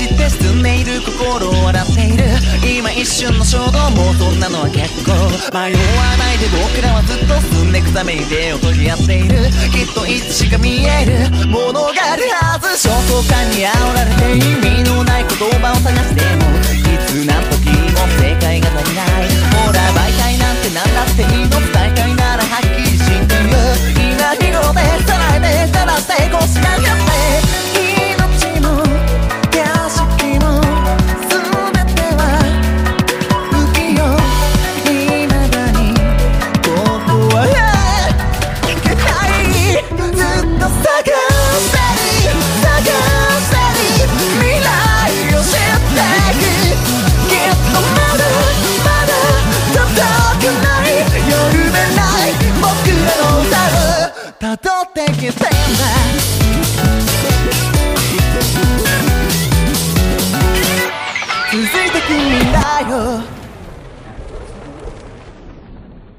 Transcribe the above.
して進んでいる心を笑っている。今一瞬の衝動もそんなのは結構迷わないで僕らはずっと進んでいくために手を取り合っている。きっといつしか見える。ものがあるはず。焦燥感に煽られて意味のない言葉を探してもいつ何時も正解が足りない。ほら媒体なんて何だっていいの伝えたいならはっ I don't think it's damn bad. Tu sais de qui